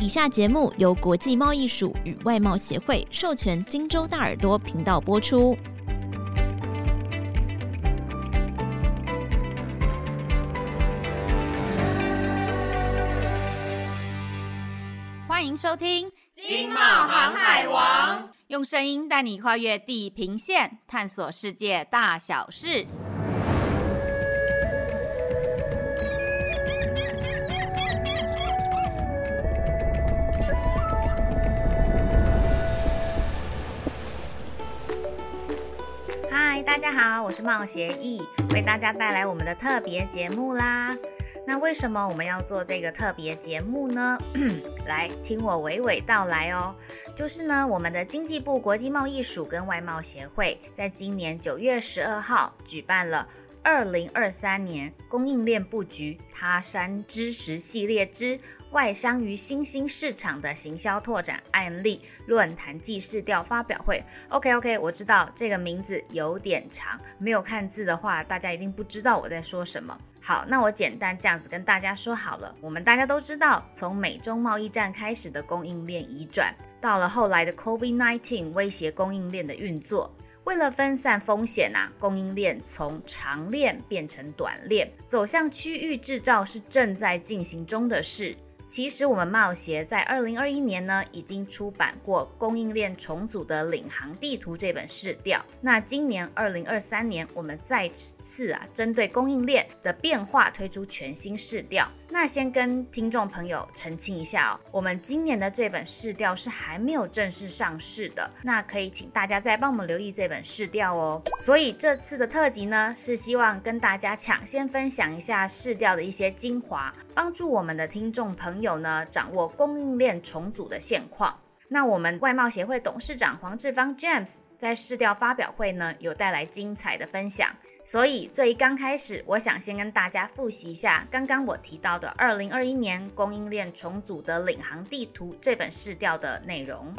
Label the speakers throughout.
Speaker 1: 以下节目由国际贸易署与外贸协会授权荆州大耳朵频道播出。
Speaker 2: 欢迎收听《
Speaker 3: 金贸航海王》，
Speaker 2: 用声音带你跨越地平线，探索世界大小事。大家好，我是冒协易，为大家带来我们的特别节目啦。那为什么我们要做这个特别节目呢？来听我娓娓道来哦。就是呢，我们的经济部国际贸易署跟外贸协会在今年九月十二号举办了二零二三年供应链布局他山之石系列之。外商与新兴市场的行销拓展案例论坛暨市调发表会。OK OK，我知道这个名字有点长，没有看字的话，大家一定不知道我在说什么。好，那我简单这样子跟大家说好了。我们大家都知道，从美中贸易战开始的供应链移转，到了后来的 COVID-19 威胁供应链的运作。为了分散风险啊，供应链从长链变成短链，走向区域制造是正在进行中的事。其实我们贸协在二零二一年呢，已经出版过《供应链重组的领航地图》这本试调。那今年二零二三年，我们再次啊，针对供应链的变化推出全新试调。那先跟听众朋友澄清一下哦，我们今年的这本市调是还没有正式上市的，那可以请大家再帮我们留意这本市调哦。所以这次的特辑呢，是希望跟大家抢先分享一下市调的一些精华，帮助我们的听众朋友呢掌握供应链重组的现况。那我们外贸协会董事长黄志芳 James 在市调发表会呢，有带来精彩的分享。所以最刚开始，我想先跟大家复习一下刚刚我提到的二零二一年供应链重组的领航地图这本试调的内容。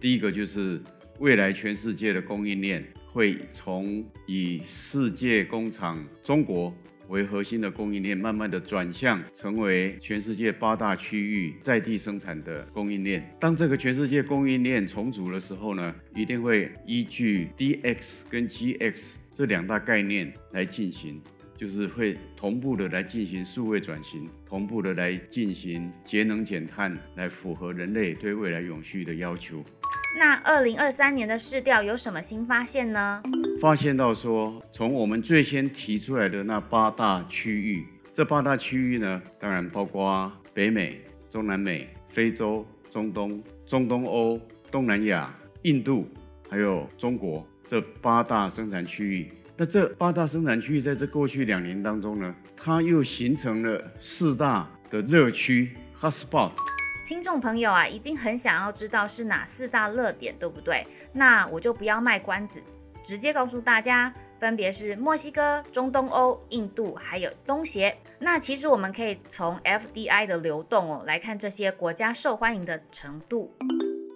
Speaker 4: 第一个就是未来全世界的供应链会从以世界工厂中国为核心的供应链，慢慢的转向成为全世界八大区域在地生产的供应链。当这个全世界供应链重组的时候呢，一定会依据 DX 跟 GX。这两大概念来进行，就是会同步的来进行数位转型，同步的来进行节能减碳，来符合人类对未来永续的要求。
Speaker 2: 那二零二三年的市调有什么新发现呢？
Speaker 4: 发现到说，从我们最先提出来的那八大区域，这八大区域呢，当然包括北美、中南美、非洲、中东、中东欧、东南亚、印度，还有中国。这八大生产区域，那这八大生产区域在这过去两年当中呢，它又形成了四大的热区 hotspot。
Speaker 2: 听众朋友啊，一定很想要知道是哪四大热点，对不对？那我就不要卖关子，直接告诉大家，分别是墨西哥、中东欧、印度，还有东协。那其实我们可以从 FDI 的流动哦来看这些国家受欢迎的程度。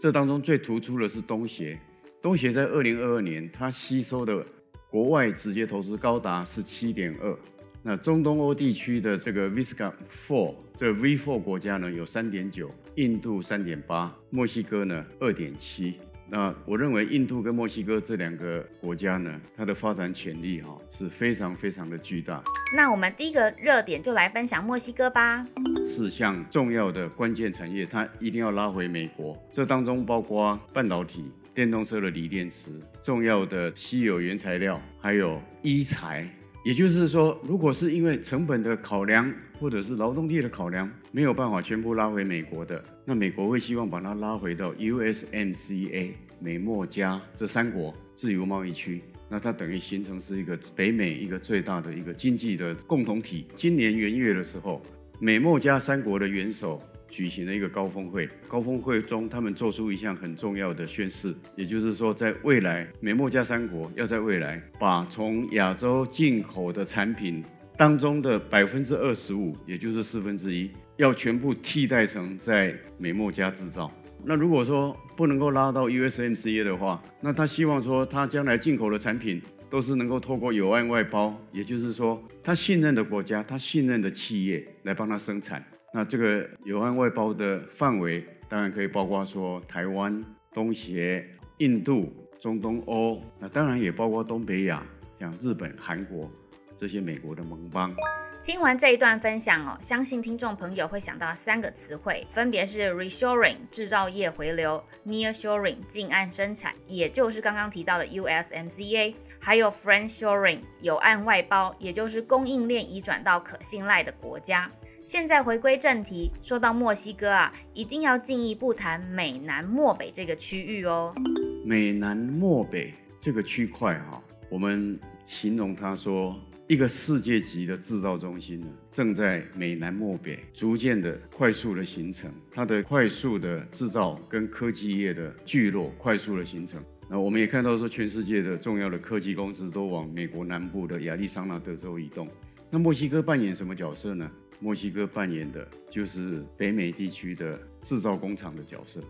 Speaker 4: 这当中最突出的是东协。东协在二零二二年，它吸收的国外直接投资高达十七点二。那中东欧地区的这个 VISC Four 这 V Four 国家呢，有三点九，印度三点八，墨西哥呢二点七。那我认为印度跟墨西哥这两个国家呢，它的发展潜力哈是非常非常的巨大。
Speaker 2: 那我们第一个热点就来分享墨西哥吧。
Speaker 4: 四项重要的关键产业，它一定要拉回美国。这当中包括半导体。电动车的锂电池、重要的稀有原材料，还有医材，也就是说，如果是因为成本的考量，或者是劳动力的考量，没有办法全部拉回美国的，那美国会希望把它拉回到 USMCA 美墨加这三国自由贸易区，那它等于形成是一个北美一个最大的一个经济的共同体。今年元月的时候，美墨加三国的元首。举行了一个高峰会，高峰会中，他们做出一项很重要的宣誓，也就是说，在未来，美墨加三国要在未来把从亚洲进口的产品当中的百分之二十五，也就是四分之一，要全部替代成在美墨加制造。那如果说不能够拉到 USMCA 的话，那他希望说他将来进口的产品都是能够透过友岸外包，也就是说，他信任的国家，他信任的企业来帮他生产。那这个友岸外包的范围，当然可以包括说台湾、东协、印度、中东欧，那当然也包括东北亚，像日本、韩国这些美国的盟邦。
Speaker 2: 听完这一段分享哦，相信听众朋友会想到三个词汇，分别是 reshoring 制造业回流，nearshoring 近岸生产，也就是刚刚提到的 USMCA，还有 friendshoring 友岸外包，也就是供应链移转到可信赖的国家。现在回归正题，说到墨西哥啊，一定要进一步谈美南漠北这个区域哦。
Speaker 4: 美南漠北这个区块哈，我们形容它说。一个世界级的制造中心呢，正在美南漠北逐渐的快速的形成，它的快速的制造跟科技业的聚落快速的形成。那我们也看到说，全世界的重要的科技公司都往美国南部的亚利桑那德州移动。那墨西哥扮演什么角色呢？墨西哥扮演的就是北美地区的制造工厂的角色。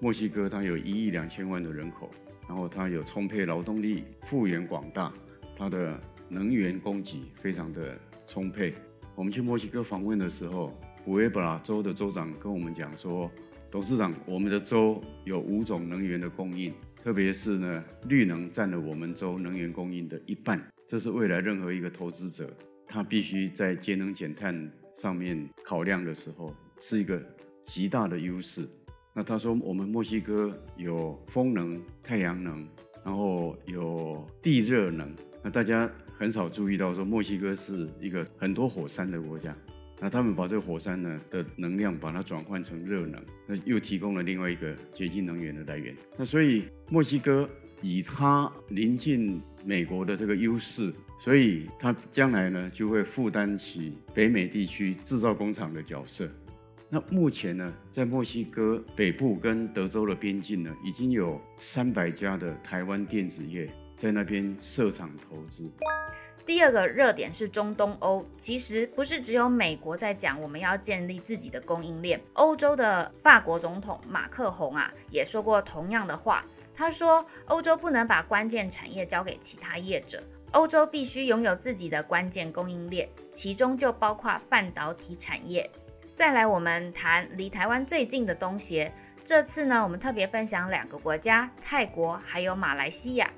Speaker 4: 墨西哥它有一亿两千万的人口，然后它有充沛劳动力，幅员广大，它的。能源供给非常的充沛。我们去墨西哥访问的时候，普埃布拉州的州长跟我们讲说：“董事长，我们的州有五种能源的供应，特别是呢，绿能占了我们州能源供应的一半。这是未来任何一个投资者他必须在节能减碳上面考量的时候，是一个极大的优势。”那他说：“我们墨西哥有风能、太阳能，然后有地热能。那大家。”很少注意到说，墨西哥是一个很多火山的国家，那他们把这个火山呢的能量把它转换成热能，那又提供了另外一个洁净能源的来源。那所以墨西哥以它临近美国的这个优势，所以它将来呢就会负担起北美地区制造工厂的角色。那目前呢，在墨西哥北部跟德州的边境呢，已经有三百家的台湾电子业在那边设厂投资。
Speaker 2: 第二个热点是中东欧，其实不是只有美国在讲我们要建立自己的供应链，欧洲的法国总统马克宏啊也说过同样的话。他说，欧洲不能把关键产业交给其他业者，欧洲必须拥有自己的关键供应链，其中就包括半导体产业。再来，我们谈离台湾最近的东协，这次呢，我们特别分享两个国家，泰国还有马来西亚。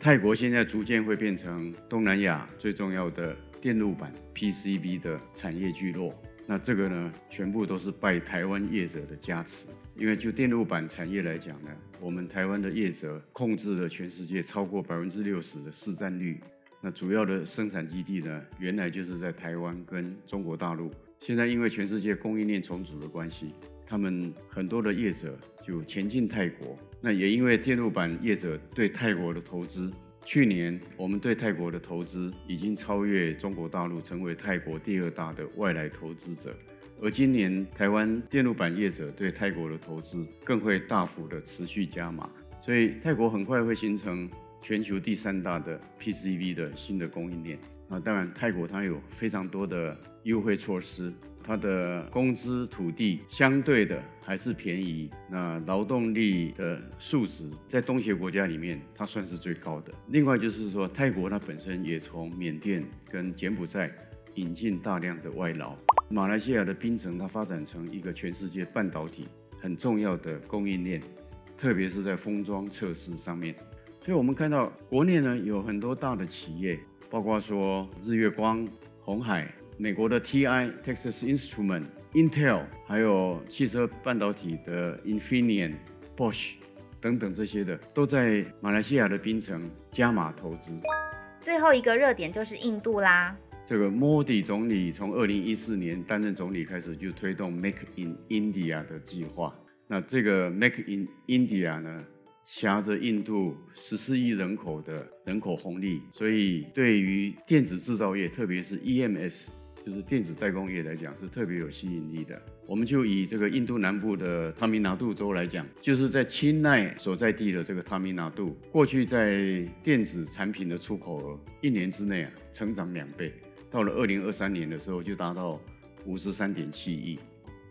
Speaker 4: 泰国现在逐渐会变成东南亚最重要的电路板 PCB 的产业聚落。那这个呢，全部都是拜台湾业者的加持。因为就电路板产业来讲呢，我们台湾的业者控制了全世界超过百分之六十的市占率。那主要的生产基地呢，原来就是在台湾跟中国大陆。现在因为全世界供应链重组的关系，他们很多的业者就前进泰国。那也因为电路板业者对泰国的投资，去年我们对泰国的投资已经超越中国大陆，成为泰国第二大的外来投资者。而今年台湾电路板业者对泰国的投资更会大幅的持续加码，所以泰国很快会形成全球第三大的 PCB 的新的供应链。啊，当然泰国它有非常多的优惠措施。它的工资、土地相对的还是便宜，那劳动力的素质在东协国家里面，它算是最高的。另外就是说，泰国它本身也从缅甸跟柬埔寨引进大量的外劳。马来西亚的槟城，它发展成一个全世界半导体很重要的供应链，特别是在封装测试上面。所以我们看到国内呢有很多大的企业，包括说日月光、红海。美国的 TI、Texas Instrument、Intel，还有汽车半导体的 Infineon、Bosch 等等这些的，都在马来西亚的槟城加码投资。
Speaker 2: 最后一个热点就是印度啦。
Speaker 4: 这个莫迪总理从二零一四年担任总理开始就推动 Make in India 的计划。那这个 Make in India 呢？挟着印度十四亿人口的人口红利，所以对于电子制造业，特别是 EMS。就是电子代工业来讲是特别有吸引力的。我们就以这个印度南部的塔米纳杜州来讲，就是在钦奈所在地的这个塔米纳杜，过去在电子产品的出口额一年之内啊成长两倍，到了二零二三年的时候就达到五十三点七亿，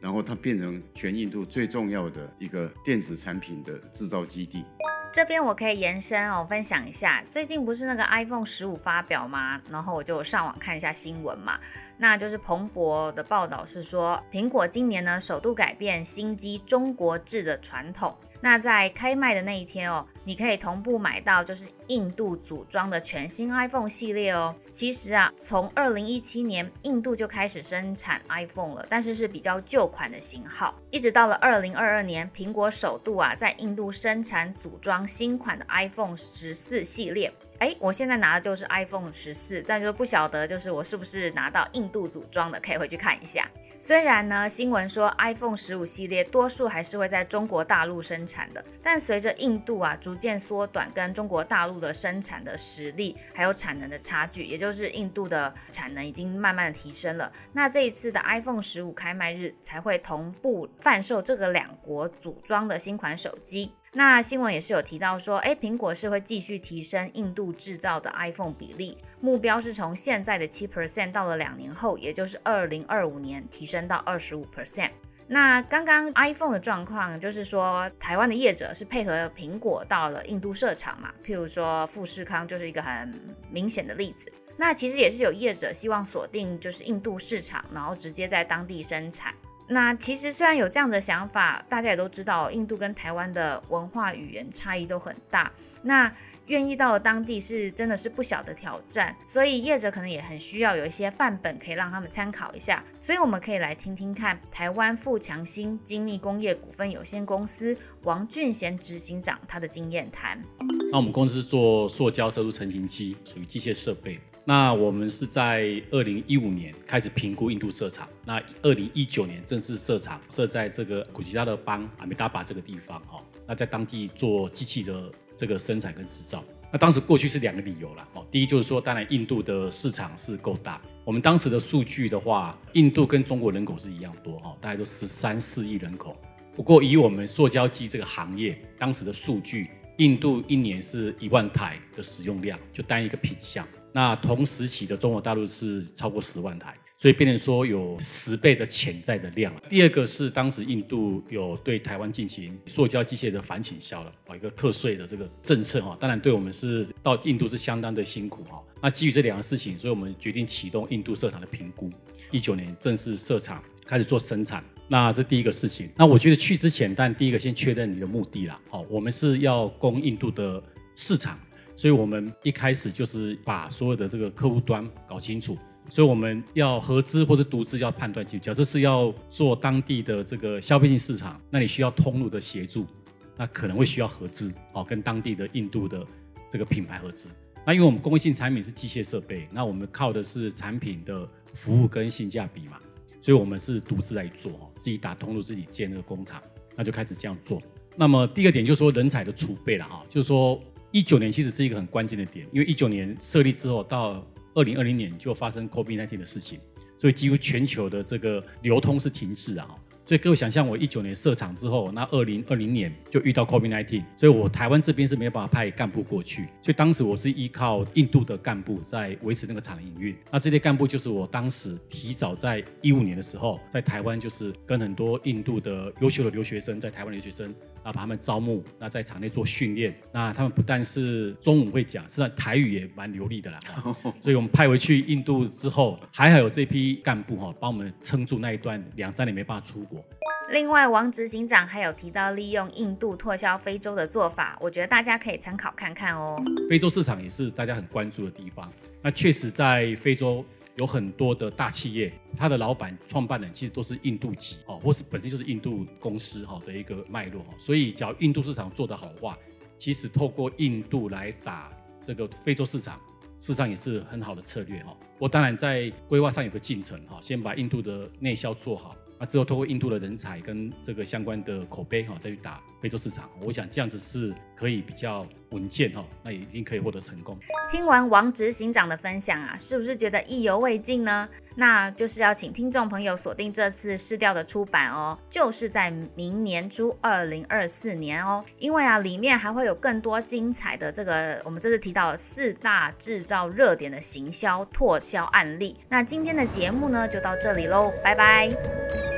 Speaker 4: 然后它变成全印度最重要的一个电子产品的制造基地。
Speaker 2: 这边我可以延伸哦，分享一下，最近不是那个 iPhone 十五发表吗？然后我就上网看一下新闻嘛，那就是彭博的报道是说，苹果今年呢首度改变新机中国制的传统。那在开卖的那一天哦，你可以同步买到就是印度组装的全新 iPhone 系列哦。其实啊，从二零一七年印度就开始生产 iPhone 了，但是是比较旧款的型号，一直到了二零二二年，苹果首度啊在印度生产组装新款的 iPhone 十四系列。哎，我现在拿的就是 iPhone 十四，但是不晓得就是我是不是拿到印度组装的，可以回去看一下。虽然呢，新闻说 iPhone 十五系列多数还是会在中国大陆生产的，但随着印度啊逐渐缩短跟中国大陆的生产的实力还有产能的差距，也就是印度的产能已经慢慢的提升了。那这一次的 iPhone 十五开卖日才会同步贩售这个两国组装的新款手机。那新闻也是有提到说，诶，苹果是会继续提升印度制造的 iPhone 比例，目标是从现在的七 percent 到了两年后，也就是二零二五年提升到二十五 percent。那刚刚 iPhone 的状况就是说，台湾的业者是配合苹果到了印度设厂嘛，譬如说富士康就是一个很明显的例子。那其实也是有业者希望锁定就是印度市场，然后直接在当地生产。那其实虽然有这样的想法，大家也都知道，印度跟台湾的文化语言差异都很大。那愿意到了当地是真的是不小的挑战，所以业者可能也很需要有一些范本可以让他们参考一下。所以我们可以来听听看台湾富强兴精密工业股份有限公司王俊贤执行长他的经验谈。
Speaker 5: 那我们公司做塑胶射出成型机，属于机械设备。那我们是在二零一五年开始评估印度设厂，那二零一九年正式设厂，设在这个古吉拉特邦阿米达巴这个地方哈。那在当地做机器的这个生产跟制造。那当时过去是两个理由啦，哦，第一就是说，当然印度的市场是够大。我们当时的数据的话，印度跟中国人口是一样多哈，大概都十三四亿人口。不过以我们塑胶机这个行业当时的数据，印度一年是一万台的使用量，就单一个品项。那同时期的中国大陆是超过十万台，所以变成说有十倍的潜在的量。第二个是当时印度有对台湾进行塑胶机械的反倾销了，一个课税的这个政策哈，当然对我们是到印度是相当的辛苦哈。那基于这两个事情，所以我们决定启动印度设厂的评估，一九年正式设厂开始做生产。那这第一个事情。那我觉得去之前，但第一个先确认你的目的啦，好，我们是要供印度的市场。所以，我们一开始就是把所有的这个客户端搞清楚。所以，我们要合资或者独资要判断清楚。假设是要做当地的这个消费性市场，那你需要通路的协助，那可能会需要合资哦，跟当地的印度的这个品牌合资。那因为我们工业性产品是机械设备，那我们靠的是产品的服务跟性价比嘛，所以我们是独资来做，自己打通路，自己建那个工厂，那就开始这样做。那么第二点就是说人才的储备了哈，就是说。一九年其实是一个很关键的点，因为一九年设立之后，到二零二零年就发生 COVID-19 的事情，所以几乎全球的这个流通是停滞啊。所以各位想象，我一九年设厂之后，那二零二零年就遇到 COVID-19，所以我台湾这边是没有办法派干部过去，所以当时我是依靠印度的干部在维持那个厂的营运。那这些干部就是我当时提早在一五年的时候，在台湾就是跟很多印度的优秀的留学生，在台湾留学生啊，把他们招募，那在厂内做训练。那他们不但是中文会讲，实际上台语也蛮流利的啦。所以我们派回去印度之后，还好有这批干部哈，帮我们撑住那一段两三年没办法出国。
Speaker 2: 另外，王执行长还有提到利用印度拓销非洲的做法，我觉得大家可以参考看看哦。
Speaker 5: 非洲市场也是大家很关注的地方。那确实，在非洲有很多的大企业，它的老板、创办人其实都是印度籍哦，或是本身就是印度公司哈的一个脉络。所以，只要印度市场做得好的话，其实透过印度来打这个非洲市场，事实上也是很好的策略哈。我当然在规划上有个进程哈，先把印度的内销做好。那之后，通过印度的人才跟这个相关的口碑哈，再去打非洲市场，我想这样子是可以比较稳健哈，那一定可以获得成功。
Speaker 2: 听完王执行长的分享啊，是不是觉得意犹未尽呢？那就是要请听众朋友锁定这次试调的出版哦，就是在明年初二零二四年哦，因为啊，里面还会有更多精彩的这个我们这次提到的四大制造热点的行销拓销案例。那今天的节目呢，就到这里喽，拜拜。